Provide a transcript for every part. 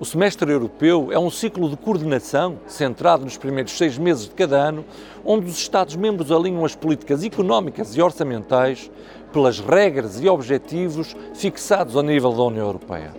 O semestre europeu é um ciclo de coordenação centrado nos primeiros seis meses de cada ano, onde os Estados-membros alinham as políticas económicas e orçamentais pelas regras e objetivos fixados ao nível da União Europeia.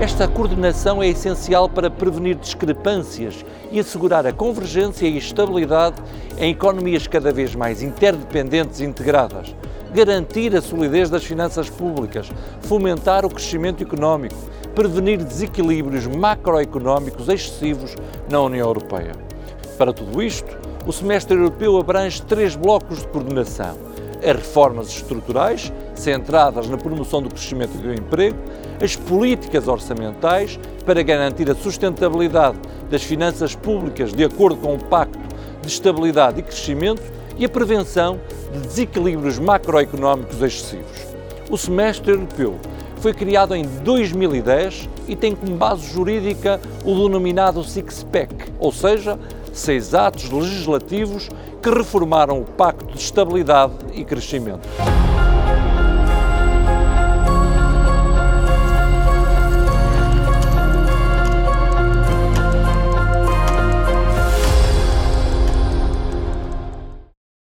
Esta coordenação é essencial para prevenir discrepâncias e assegurar a convergência e estabilidade em economias cada vez mais interdependentes e integradas, garantir a solidez das finanças públicas, fomentar o crescimento económico, prevenir desequilíbrios macroeconómicos excessivos na União Europeia. Para tudo isto, o semestre europeu abrange três blocos de coordenação: as reformas estruturais, centradas na promoção do crescimento e do emprego, as políticas orçamentais para garantir a sustentabilidade das finanças públicas de acordo com o Pacto de Estabilidade e Crescimento e a prevenção de desequilíbrios macroeconómicos excessivos. O semestre europeu foi criado em 2010 e tem como base jurídica o denominado Six-Pack, ou seja, seis atos legislativos que reformaram o Pacto de Estabilidade e Crescimento.